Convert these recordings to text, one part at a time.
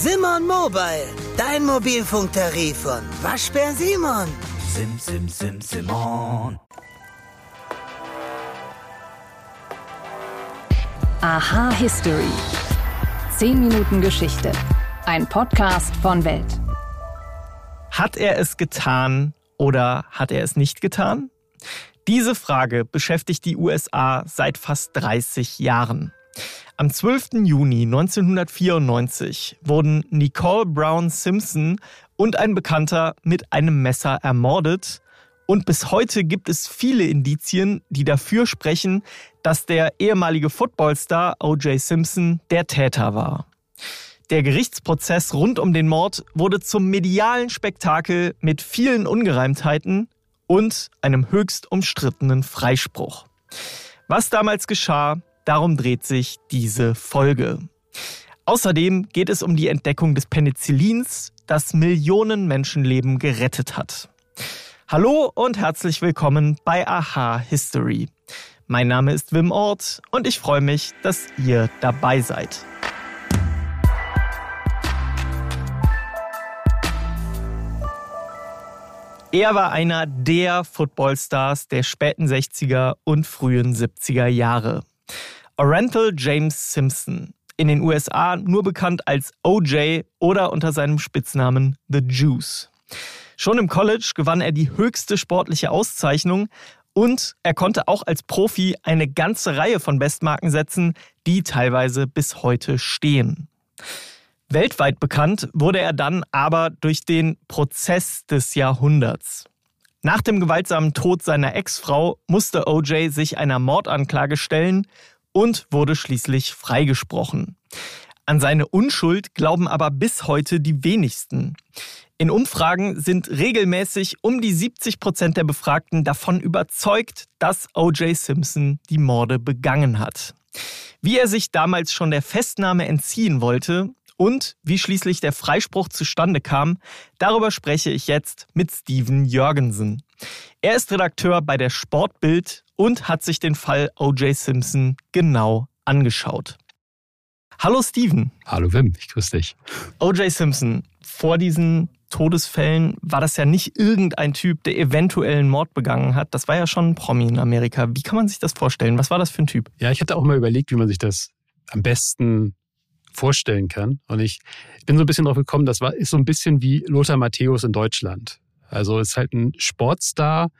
Simon Mobile, dein Mobilfunktarif von Waschbär Simon. Sim, sim, sim, Simon. Aha History. 10 Minuten Geschichte. Ein Podcast von Welt. Hat er es getan oder hat er es nicht getan? Diese Frage beschäftigt die USA seit fast 30 Jahren. Am 12. Juni 1994 wurden Nicole Brown Simpson und ein Bekannter mit einem Messer ermordet. Und bis heute gibt es viele Indizien, die dafür sprechen, dass der ehemalige Footballstar O.J. Simpson der Täter war. Der Gerichtsprozess rund um den Mord wurde zum medialen Spektakel mit vielen Ungereimtheiten und einem höchst umstrittenen Freispruch. Was damals geschah, Darum dreht sich diese Folge. Außerdem geht es um die Entdeckung des Penicillins, das Millionen Menschenleben gerettet hat. Hallo und herzlich willkommen bei Aha History. Mein Name ist Wim Ort und ich freue mich, dass ihr dabei seid. Er war einer der Footballstars der späten 60er und frühen 70er Jahre. Orenthal James Simpson, in den USA nur bekannt als OJ oder unter seinem Spitznamen The Juice. Schon im College gewann er die höchste sportliche Auszeichnung und er konnte auch als Profi eine ganze Reihe von Bestmarken setzen, die teilweise bis heute stehen. Weltweit bekannt wurde er dann aber durch den Prozess des Jahrhunderts. Nach dem gewaltsamen Tod seiner Ex-Frau musste OJ sich einer Mordanklage stellen und wurde schließlich freigesprochen. An seine Unschuld glauben aber bis heute die wenigsten. In Umfragen sind regelmäßig um die 70 Prozent der Befragten davon überzeugt, dass O.J. Simpson die Morde begangen hat. Wie er sich damals schon der Festnahme entziehen wollte und wie schließlich der Freispruch zustande kam, darüber spreche ich jetzt mit Steven Jörgensen. Er ist Redakteur bei der Sportbild und hat sich den Fall O.J. Simpson genau angeschaut. Hallo Steven. Hallo Wim, ich grüße dich. O.J. Simpson, vor diesen Todesfällen war das ja nicht irgendein Typ, der eventuell einen Mord begangen hat. Das war ja schon ein Promi in Amerika. Wie kann man sich das vorstellen? Was war das für ein Typ? Ja, ich hatte auch mal überlegt, wie man sich das am besten vorstellen kann. Und ich bin so ein bisschen drauf gekommen, das war, ist so ein bisschen wie Lothar Matthäus in Deutschland. Also ist halt ein Sportstar,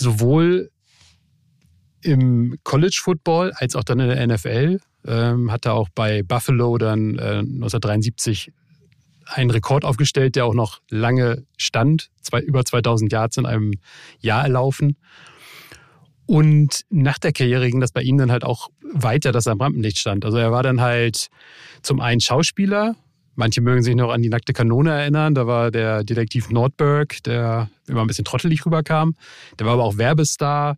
sowohl im College Football als auch dann in der NFL. Ähm, hat er auch bei Buffalo dann äh, 1973 einen Rekord aufgestellt, der auch noch lange stand. Zwei, über 2000 Yards in einem Jahr erlaufen. Und nach der Karriere ging das bei ihm dann halt auch weiter, dass er am Rampenlicht stand. Also er war dann halt zum einen Schauspieler. Manche mögen sich noch an die nackte Kanone erinnern. Da war der Detektiv Nordberg, der immer ein bisschen trottelig rüberkam. Der war aber auch Werbestar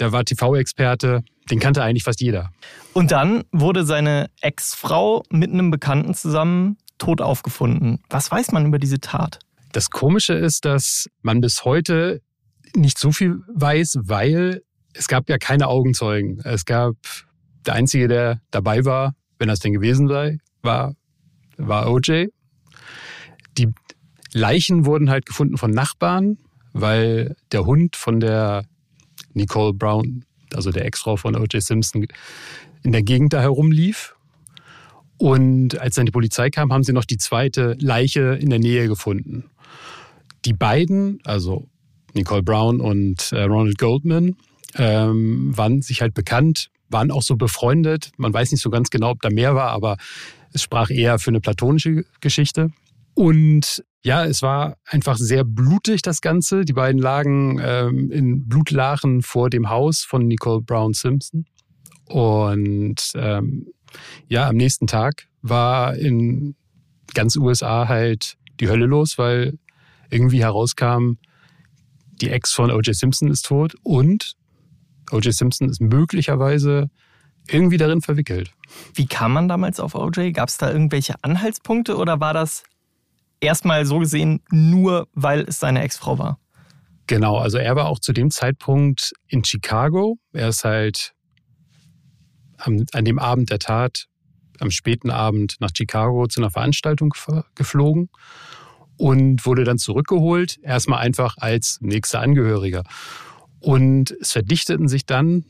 der war TV-Experte, den kannte eigentlich fast jeder. Und dann wurde seine Ex-Frau mit einem Bekannten zusammen tot aufgefunden. Was weiß man über diese Tat? Das Komische ist, dass man bis heute nicht so viel weiß, weil es gab ja keine Augenzeugen. Es gab der Einzige, der dabei war, wenn das denn gewesen sei, war, war OJ. Die Leichen wurden halt gefunden von Nachbarn, weil der Hund von der Nicole Brown, also der Ex-Frau von O.J. Simpson, in der Gegend da herumlief. Und als dann die Polizei kam, haben sie noch die zweite Leiche in der Nähe gefunden. Die beiden, also Nicole Brown und äh, Ronald Goldman, ähm, waren sich halt bekannt, waren auch so befreundet. Man weiß nicht so ganz genau, ob da mehr war, aber es sprach eher für eine platonische Geschichte. Und ja, es war einfach sehr blutig, das Ganze. Die beiden lagen ähm, in Blutlachen vor dem Haus von Nicole Brown Simpson. Und ähm, ja, am nächsten Tag war in ganz USA halt die Hölle los, weil irgendwie herauskam, die Ex von O.J. Simpson ist tot und O.J. Simpson ist möglicherweise irgendwie darin verwickelt. Wie kam man damals auf O.J.? Gab es da irgendwelche Anhaltspunkte oder war das erstmal so gesehen nur, weil es seine Ex-Frau war. Genau, also er war auch zu dem Zeitpunkt in Chicago. Er ist halt am, an dem Abend der Tat am späten Abend nach Chicago zu einer Veranstaltung geflogen und wurde dann zurückgeholt, erstmal einfach als nächster Angehöriger. Und es verdichteten sich dann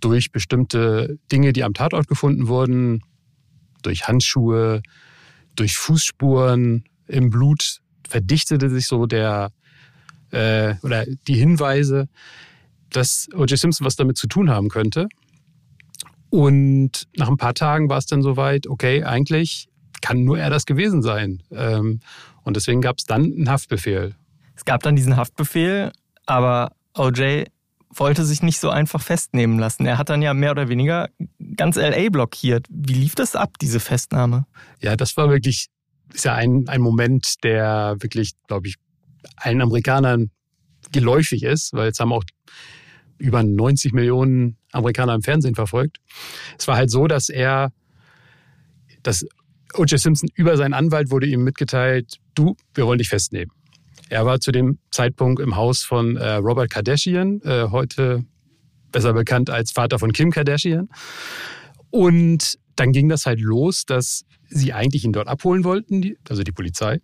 durch bestimmte Dinge, die am Tatort gefunden wurden, durch Handschuhe, durch Fußspuren im Blut, verdichtete sich so der äh, oder die Hinweise, dass O.J. Simpson was damit zu tun haben könnte. Und nach ein paar Tagen war es dann soweit, okay, eigentlich kann nur er das gewesen sein. Ähm, und deswegen gab es dann einen Haftbefehl. Es gab dann diesen Haftbefehl, aber O.J. wollte sich nicht so einfach festnehmen lassen. Er hat dann ja mehr oder weniger ganz LA blockiert. Wie lief das ab, diese Festnahme? Ja, das war wirklich, ist ja ein, ein Moment, der wirklich, glaube ich, allen Amerikanern geläufig ist, weil es haben auch über 90 Millionen Amerikaner im Fernsehen verfolgt. Es war halt so, dass er, dass O.J. Simpson über seinen Anwalt wurde ihm mitgeteilt, du, wir wollen dich festnehmen. Er war zu dem Zeitpunkt im Haus von äh, Robert Kardashian, äh, heute besser bekannt als Vater von Kim Kardashian. Und dann ging das halt los, dass sie eigentlich ihn dort abholen wollten, also die Polizei.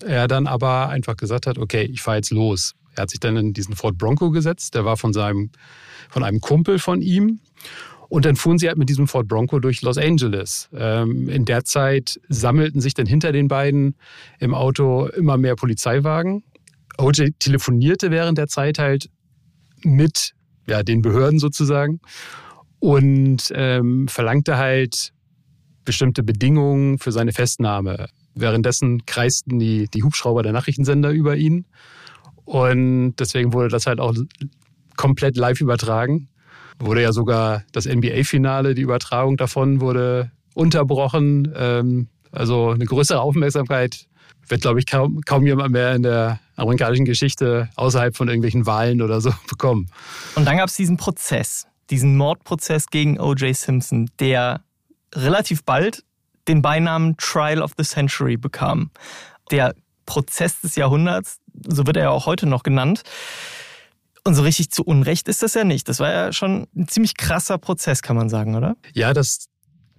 Er dann aber einfach gesagt hat, okay, ich fahre jetzt los. Er hat sich dann in diesen Ford Bronco gesetzt, der war von seinem, von einem Kumpel von ihm. Und dann fuhren sie halt mit diesem Ford Bronco durch Los Angeles. Ähm, in der Zeit sammelten sich dann hinter den beiden im Auto immer mehr Polizeiwagen. OJ telefonierte während der Zeit halt mit ja, den Behörden sozusagen und ähm, verlangte halt bestimmte Bedingungen für seine Festnahme. Währenddessen kreisten die, die Hubschrauber der Nachrichtensender über ihn. Und deswegen wurde das halt auch komplett live übertragen. Wurde ja sogar das NBA-Finale, die Übertragung davon wurde unterbrochen. Ähm, also eine größere Aufmerksamkeit wird, glaube ich, kaum, kaum jemand mehr in der amerikanischen Geschichte außerhalb von irgendwelchen Wahlen oder so bekommen. Und dann gab es diesen Prozess, diesen Mordprozess gegen O.J. Simpson, der relativ bald den Beinamen Trial of the Century bekam. Der Prozess des Jahrhunderts, so wird er ja auch heute noch genannt. Und so richtig zu Unrecht ist das ja nicht. Das war ja schon ein ziemlich krasser Prozess, kann man sagen, oder? Ja, das,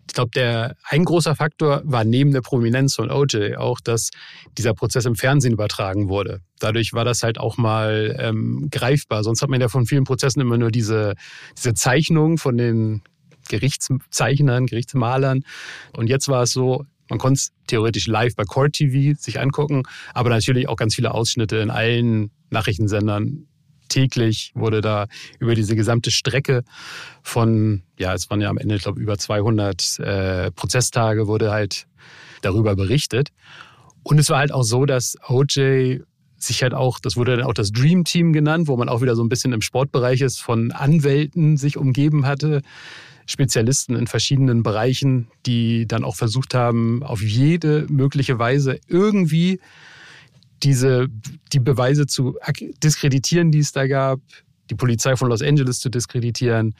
ich glaube, der ein großer Faktor war neben der Prominenz von OJ auch, dass dieser Prozess im Fernsehen übertragen wurde. Dadurch war das halt auch mal ähm, greifbar. Sonst hat man ja von vielen Prozessen immer nur diese, diese Zeichnung von den Gerichtszeichnern, Gerichtsmalern. Und jetzt war es so, man konnte es theoretisch live bei Court TV sich angucken, aber natürlich auch ganz viele Ausschnitte in allen Nachrichtensendern. Täglich wurde da über diese gesamte Strecke von, ja, es waren ja am Ende, ich glaube, über 200 äh, Prozesstage, wurde halt darüber berichtet. Und es war halt auch so, dass OJ sich halt auch, das wurde dann auch das Dream Team genannt, wo man auch wieder so ein bisschen im Sportbereich ist, von Anwälten sich umgeben hatte, Spezialisten in verschiedenen Bereichen, die dann auch versucht haben, auf jede mögliche Weise irgendwie diese, die Beweise zu diskreditieren, die es da gab, die Polizei von Los Angeles zu diskreditieren,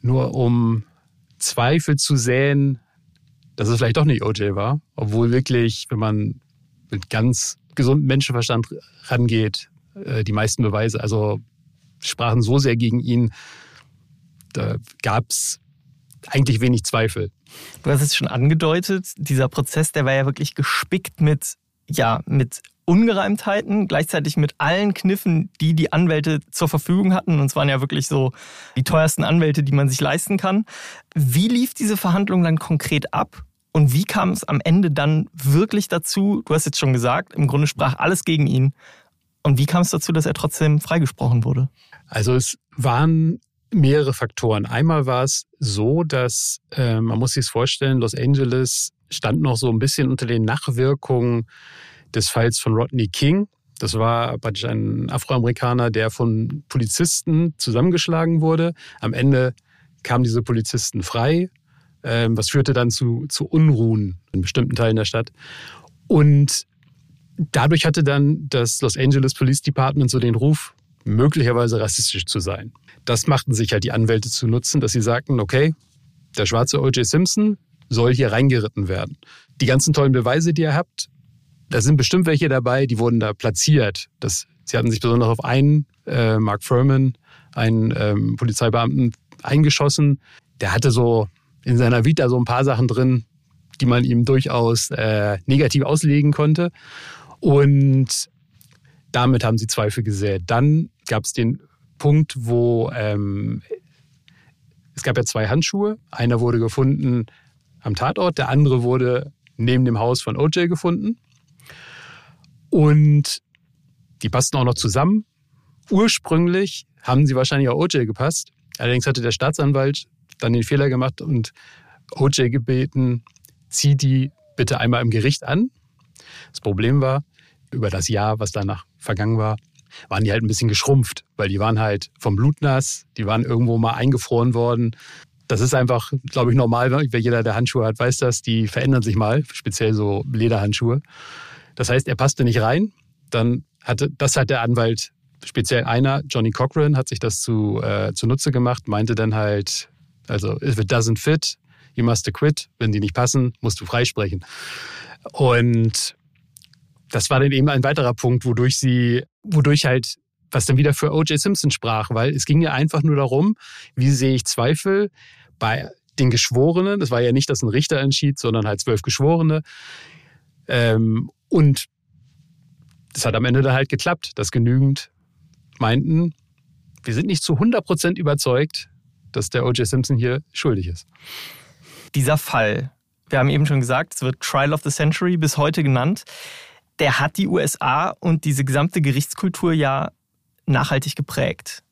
nur um Zweifel zu säen, dass es vielleicht doch nicht OJ war, obwohl wirklich, wenn man mit ganz gesundem Menschenverstand rangeht, äh, die meisten Beweise, also sprachen so sehr gegen ihn, da gab es eigentlich wenig Zweifel. Du hast es schon angedeutet, dieser Prozess, der war ja wirklich gespickt mit, ja, mit Ungereimtheiten, gleichzeitig mit allen Kniffen, die die Anwälte zur Verfügung hatten. Und es waren ja wirklich so die teuersten Anwälte, die man sich leisten kann. Wie lief diese Verhandlung dann konkret ab? Und wie kam es am Ende dann wirklich dazu? Du hast jetzt schon gesagt, im Grunde sprach alles gegen ihn. Und wie kam es dazu, dass er trotzdem freigesprochen wurde? Also es waren mehrere Faktoren. Einmal war es so, dass äh, man muss sich vorstellen, Los Angeles stand noch so ein bisschen unter den Nachwirkungen des Falls von Rodney King. Das war praktisch ein Afroamerikaner, der von Polizisten zusammengeschlagen wurde. Am Ende kamen diese Polizisten frei, äh, was führte dann zu, zu Unruhen in bestimmten Teilen der Stadt. Und dadurch hatte dann das Los Angeles Police Department so den Ruf, möglicherweise rassistisch zu sein. Das machten sich halt die Anwälte zu nutzen, dass sie sagten, okay, der schwarze O.J. Simpson soll hier reingeritten werden. Die ganzen tollen Beweise, die ihr habt, da sind bestimmt welche dabei, die wurden da platziert. Das, sie hatten sich besonders auf einen, äh, Mark Furman, einen ähm, Polizeibeamten, eingeschossen. Der hatte so in seiner Vita so ein paar Sachen drin, die man ihm durchaus äh, negativ auslegen konnte. Und damit haben sie Zweifel gesät. Dann gab es den Punkt, wo ähm, es gab ja zwei Handschuhe. Einer wurde gefunden am Tatort, der andere wurde neben dem Haus von OJ gefunden. Und die passten auch noch zusammen. Ursprünglich haben sie wahrscheinlich auch OJ gepasst. Allerdings hatte der Staatsanwalt dann den Fehler gemacht und OJ gebeten, zieh die bitte einmal im Gericht an. Das Problem war, über das Jahr, was danach vergangen war, waren die halt ein bisschen geschrumpft, weil die waren halt vom Blut nass, die waren irgendwo mal eingefroren worden. Das ist einfach, glaube ich, normal. Wer jeder, der Handschuhe hat, weiß das. Die verändern sich mal, speziell so Lederhandschuhe. Das heißt, er passte nicht rein. Dann hatte, das hat der Anwalt, speziell einer, Johnny Cochran, hat sich das zu, äh, zunutze gemacht, meinte dann halt, also, if it doesn't fit, you must quit. Wenn die nicht passen, musst du freisprechen. Und das war dann eben ein weiterer Punkt, wodurch sie, wodurch halt, was dann wieder für O.J. Simpson sprach, weil es ging ja einfach nur darum, wie sehe ich Zweifel bei den Geschworenen. Das war ja nicht, dass ein Richter entschied, sondern halt zwölf Geschworene. Ähm, und das hat am Ende dann halt geklappt, dass genügend meinten, wir sind nicht zu 100 Prozent überzeugt, dass der O.J. Simpson hier schuldig ist. Dieser Fall, wir haben eben schon gesagt, es wird Trial of the Century bis heute genannt der hat die USA und diese gesamte Gerichtskultur ja nachhaltig geprägt.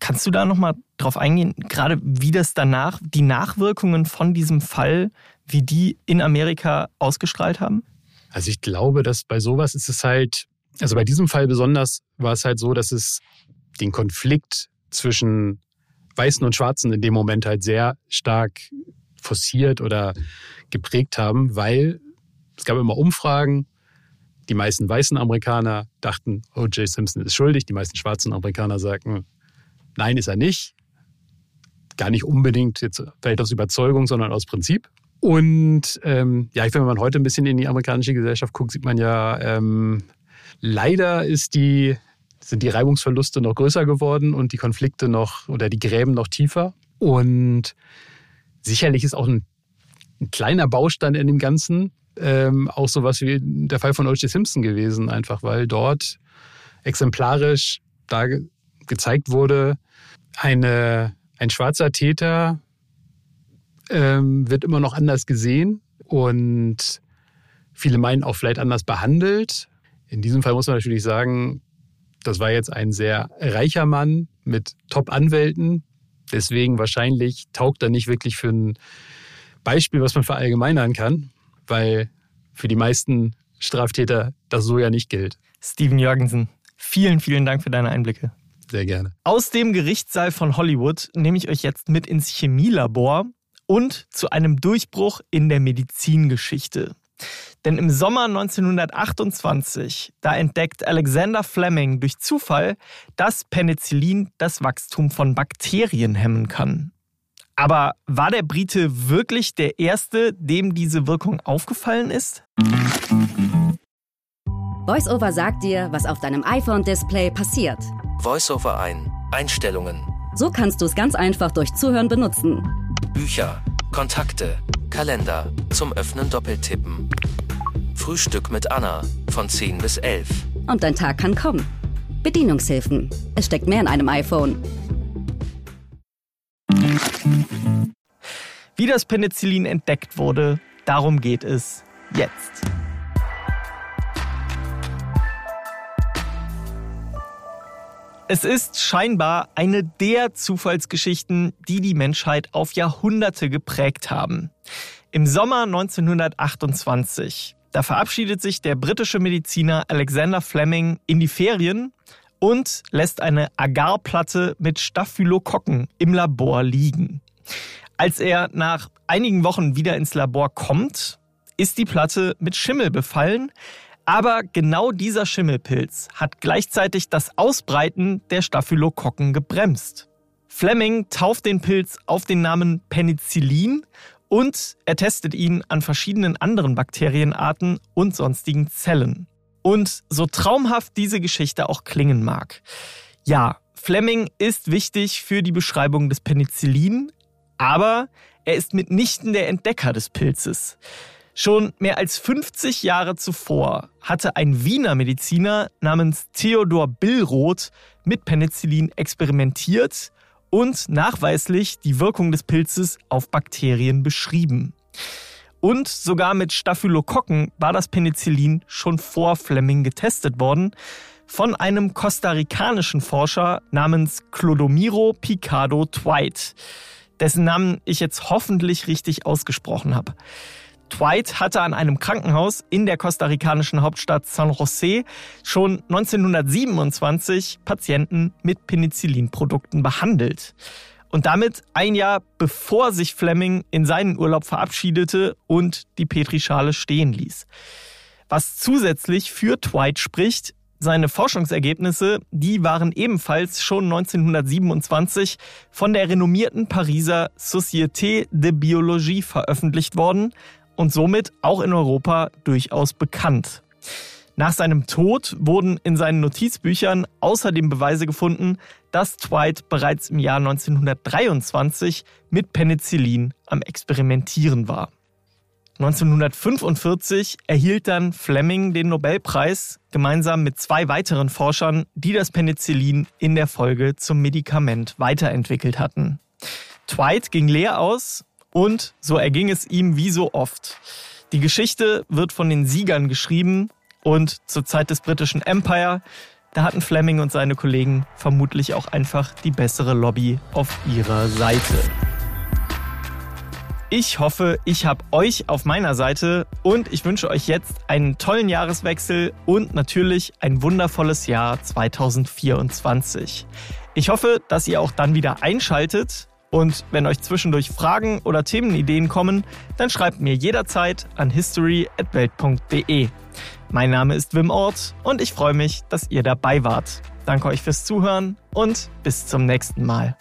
Kannst du da nochmal drauf eingehen, gerade wie das danach, die Nachwirkungen von diesem Fall, wie die in Amerika ausgestrahlt haben? Also ich glaube, dass bei sowas ist es halt, also bei diesem Fall besonders war es halt so, dass es den Konflikt zwischen Weißen und Schwarzen in dem Moment halt sehr stark forciert oder geprägt haben, weil es gab immer Umfragen, die meisten weißen Amerikaner dachten, O.J. Simpson ist schuldig. Die meisten schwarzen Amerikaner sagten, nein, ist er nicht. Gar nicht unbedingt jetzt vielleicht aus Überzeugung, sondern aus Prinzip. Und ähm, ja, wenn man heute ein bisschen in die amerikanische Gesellschaft guckt, sieht man ja, ähm, leider ist die, sind die Reibungsverluste noch größer geworden und die Konflikte noch oder die Gräben noch tiefer. Und sicherlich ist auch ein, ein kleiner Baustein in dem Ganzen, ähm, auch sowas wie der Fall von O.J. Simpson gewesen, einfach weil dort exemplarisch da gezeigt wurde, eine, ein schwarzer Täter ähm, wird immer noch anders gesehen und viele meinen auch vielleicht anders behandelt. In diesem Fall muss man natürlich sagen, das war jetzt ein sehr reicher Mann mit Top-Anwälten. Deswegen wahrscheinlich taugt er nicht wirklich für ein Beispiel, was man verallgemeinern kann weil für die meisten Straftäter das so ja nicht gilt. Steven Jürgensen, vielen, vielen Dank für deine Einblicke. Sehr gerne. Aus dem Gerichtssaal von Hollywood nehme ich euch jetzt mit ins Chemielabor und zu einem Durchbruch in der Medizingeschichte. Denn im Sommer 1928, da entdeckt Alexander Fleming durch Zufall, dass Penicillin das Wachstum von Bakterien hemmen kann. Aber war der Brite wirklich der Erste, dem diese Wirkung aufgefallen ist? VoiceOver sagt dir, was auf deinem iPhone-Display passiert. VoiceOver ein. Einstellungen. So kannst du es ganz einfach durch Zuhören benutzen. Bücher, Kontakte, Kalender, zum Öffnen doppeltippen. Frühstück mit Anna von 10 bis 11. Und dein Tag kann kommen. Bedienungshilfen. Es steckt mehr in einem iPhone. Wie das Penicillin entdeckt wurde, darum geht es jetzt. Es ist scheinbar eine der Zufallsgeschichten, die die Menschheit auf Jahrhunderte geprägt haben. Im Sommer 1928, da verabschiedet sich der britische Mediziner Alexander Fleming in die Ferien und lässt eine Agarplatte mit Staphylokokken im Labor liegen. Als er nach einigen Wochen wieder ins Labor kommt, ist die Platte mit Schimmel befallen, aber genau dieser Schimmelpilz hat gleichzeitig das Ausbreiten der Staphylokokken gebremst. Fleming tauft den Pilz auf den Namen Penicillin und er testet ihn an verschiedenen anderen Bakterienarten und sonstigen Zellen. Und so traumhaft diese Geschichte auch klingen mag. Ja, Fleming ist wichtig für die Beschreibung des Penicillin, aber er ist mitnichten der Entdecker des Pilzes. Schon mehr als 50 Jahre zuvor hatte ein Wiener Mediziner namens Theodor Billroth mit Penicillin experimentiert und nachweislich die Wirkung des Pilzes auf Bakterien beschrieben. Und sogar mit Staphylokokken war das Penicillin schon vor Fleming getestet worden von einem kostarikanischen Forscher namens Clodomiro Picado Twite, dessen Namen ich jetzt hoffentlich richtig ausgesprochen habe. Dwight hatte an einem Krankenhaus in der kostarikanischen Hauptstadt San Jose schon 1927 Patienten mit Penicillinprodukten behandelt. Und damit ein Jahr bevor sich Fleming in seinen Urlaub verabschiedete und die Petrischale stehen ließ. Was zusätzlich für Dwight spricht, seine Forschungsergebnisse, die waren ebenfalls schon 1927 von der renommierten Pariser Société de Biologie veröffentlicht worden und somit auch in Europa durchaus bekannt. Nach seinem Tod wurden in seinen Notizbüchern außerdem Beweise gefunden, dass Dwight bereits im Jahr 1923 mit Penicillin am Experimentieren war. 1945 erhielt dann Fleming den Nobelpreis gemeinsam mit zwei weiteren Forschern, die das Penicillin in der Folge zum Medikament weiterentwickelt hatten. Dwight ging leer aus und so erging es ihm wie so oft. Die Geschichte wird von den Siegern geschrieben und zur Zeit des britischen Empire, da hatten Fleming und seine Kollegen vermutlich auch einfach die bessere Lobby auf ihrer Seite. Ich hoffe, ich habe euch auf meiner Seite und ich wünsche euch jetzt einen tollen Jahreswechsel und natürlich ein wundervolles Jahr 2024. Ich hoffe, dass ihr auch dann wieder einschaltet und wenn euch zwischendurch Fragen oder Themenideen kommen, dann schreibt mir jederzeit an history@welt.de. Mein Name ist Wim Ort und ich freue mich, dass ihr dabei wart. Danke euch fürs Zuhören und bis zum nächsten Mal.